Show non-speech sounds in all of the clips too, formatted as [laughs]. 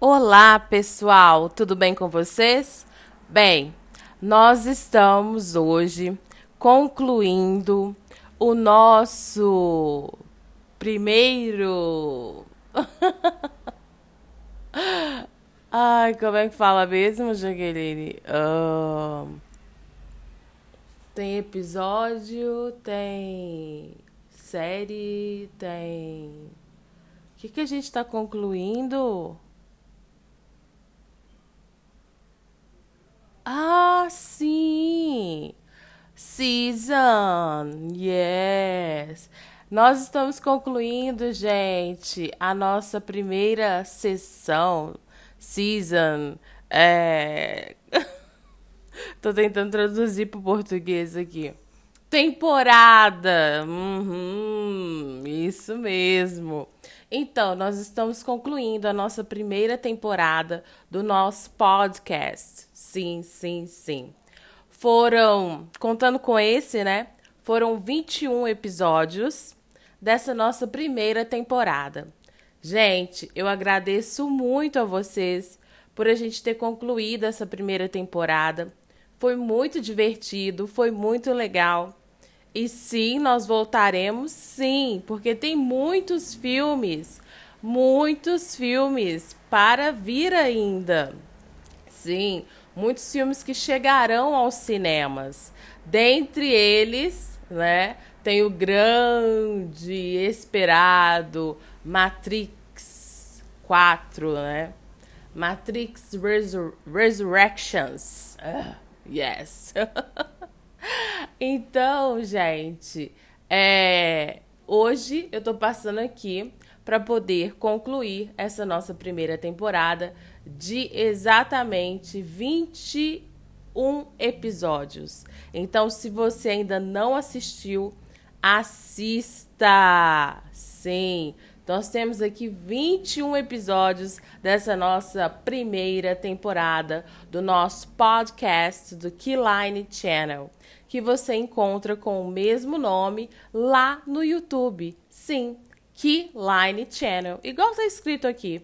Olá, pessoal, tudo bem com vocês? Bem, nós estamos hoje concluindo o nosso primeiro. [laughs] Ai, como é que fala mesmo, Jaqueline? Tem episódio, tem série, tem. O que, que a gente está concluindo? Ah, sim! Season! Yes! Nós estamos concluindo, gente, a nossa primeira sessão, season. É... [laughs] Tô tentando traduzir para o português aqui. Temporada! Uhum, isso mesmo. Então, nós estamos concluindo a nossa primeira temporada do nosso podcast. Sim, sim, sim. Foram, contando com esse, né? Foram 21 episódios dessa nossa primeira temporada. Gente, eu agradeço muito a vocês por a gente ter concluído essa primeira temporada. Foi muito divertido, foi muito legal. E sim, nós voltaremos, sim, porque tem muitos filmes, muitos filmes para vir ainda. Sim, muitos filmes que chegarão aos cinemas. Dentre eles, né, tem o grande, esperado Matrix 4, né? Matrix Resur Resurrections. Uh, yes. [laughs] então, gente, é, hoje eu tô passando aqui para poder concluir essa nossa primeira temporada de exatamente 21 episódios. Então, se você ainda não assistiu, assista! Sim! Nós temos aqui 21 episódios dessa nossa primeira temporada do nosso podcast do Keyline Channel, que você encontra com o mesmo nome lá no YouTube. Sim, Keyline Channel, igual está escrito aqui.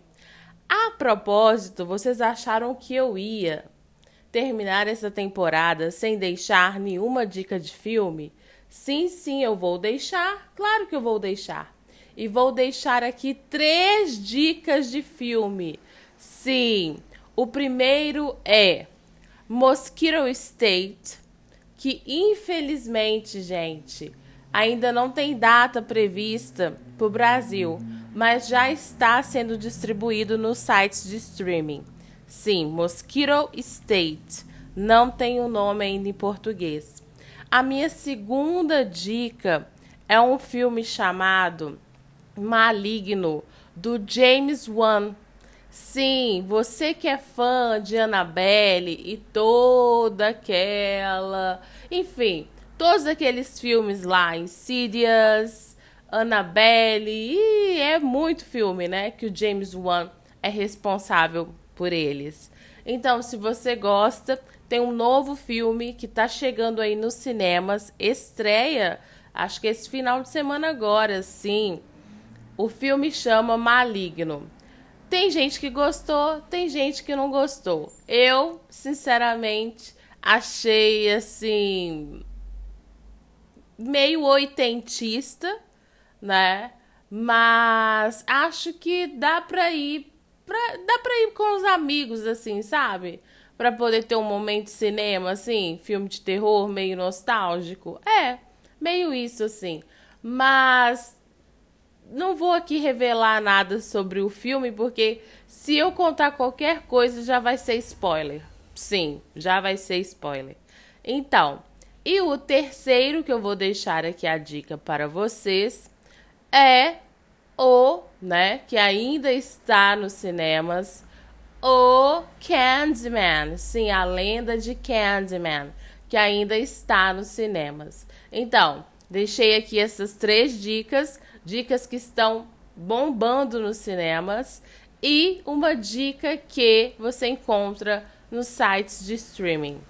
A propósito, vocês acharam que eu ia terminar essa temporada sem deixar nenhuma dica de filme? Sim, sim, eu vou deixar. Claro que eu vou deixar. E vou deixar aqui três dicas de filme. Sim, o primeiro é Mosquito State, que infelizmente, gente, ainda não tem data prevista para o Brasil, mas já está sendo distribuído nos sites de streaming. Sim, Mosquito State. Não tem o um nome ainda em português. A minha segunda dica é um filme chamado Maligno, do James Wan. Sim, você que é fã de Annabelle e toda aquela. Enfim, todos aqueles filmes lá, Insidious, Annabelle, e é muito filme, né? Que o James Wan é responsável por eles. Então, se você gosta, tem um novo filme que tá chegando aí nos cinemas, estreia, acho que esse final de semana agora, sim. O filme chama Maligno. Tem gente que gostou, tem gente que não gostou. Eu, sinceramente, achei assim meio oitentista, né? Mas acho que dá pra ir pra, dá pra ir com os amigos assim, sabe? Pra poder ter um momento de cinema assim, filme de terror meio nostálgico. É, meio isso assim. Mas não vou aqui revelar nada sobre o filme, porque se eu contar qualquer coisa já vai ser spoiler. Sim, já vai ser spoiler. Então, e o terceiro que eu vou deixar aqui a dica para vocês é o, né, que ainda está nos cinemas, o Candyman. Sim, a lenda de Candyman, que ainda está nos cinemas. Então, deixei aqui essas três dicas dicas que estão bombando nos cinemas e uma dica que você encontra nos sites de streaming.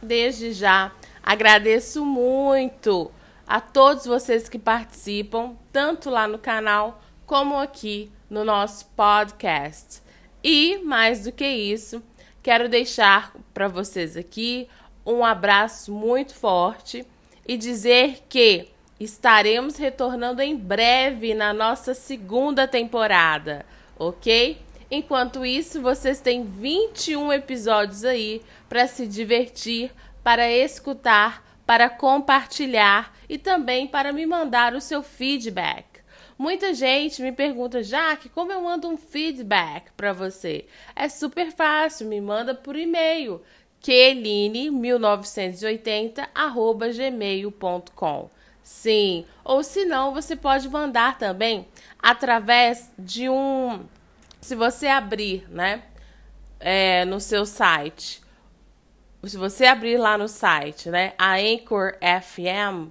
Desde já, agradeço muito a todos vocês que participam, tanto lá no canal como aqui no nosso podcast. E mais do que isso, quero deixar para vocês aqui um abraço muito forte e dizer que estaremos retornando em breve na nossa segunda temporada, ok? Enquanto isso, vocês têm 21 episódios aí para se divertir, para escutar, para compartilhar e também para me mandar o seu feedback. Muita gente me pergunta, Jaque, como eu mando um feedback para você? É super fácil, me manda por e-mail, queline1980@gmail.com. Sim, ou se não, você pode mandar também através de um se você abrir, né, é, no seu site, se você abrir lá no site, né, a Anchor FM,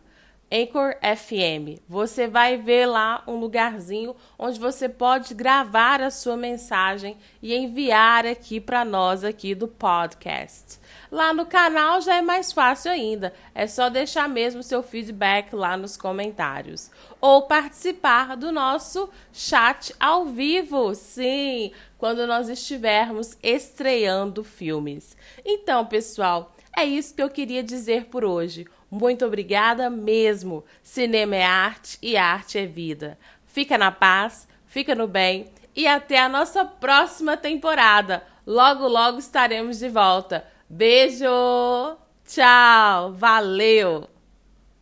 Anchor FM. Você vai ver lá um lugarzinho onde você pode gravar a sua mensagem e enviar aqui para nós aqui do podcast. Lá no canal já é mais fácil ainda, é só deixar mesmo seu feedback lá nos comentários ou participar do nosso chat ao vivo. Sim, quando nós estivermos estreando filmes. Então, pessoal, é isso que eu queria dizer por hoje. Muito obrigada mesmo. Cinema é arte e arte é vida. Fica na paz, fica no bem e até a nossa próxima temporada. Logo, logo estaremos de volta. Beijo! Tchau! Valeu!